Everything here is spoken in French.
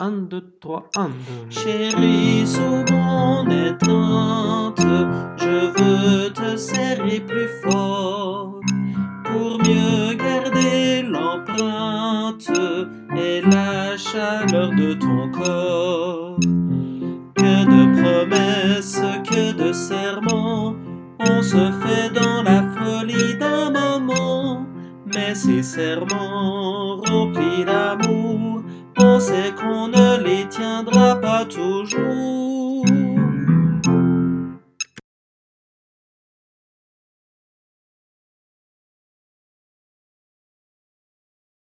1, 2, 3, 1, 2. Chérie, sous mon étreinte, je veux te serrer plus fort pour mieux garder l'empreinte et la chaleur de ton corps. Que de promesses, que de serments, on se fait dans la folie d'un moment, mais ces serments remplis d'amour on sait qu'on ne les tiendra pas toujours.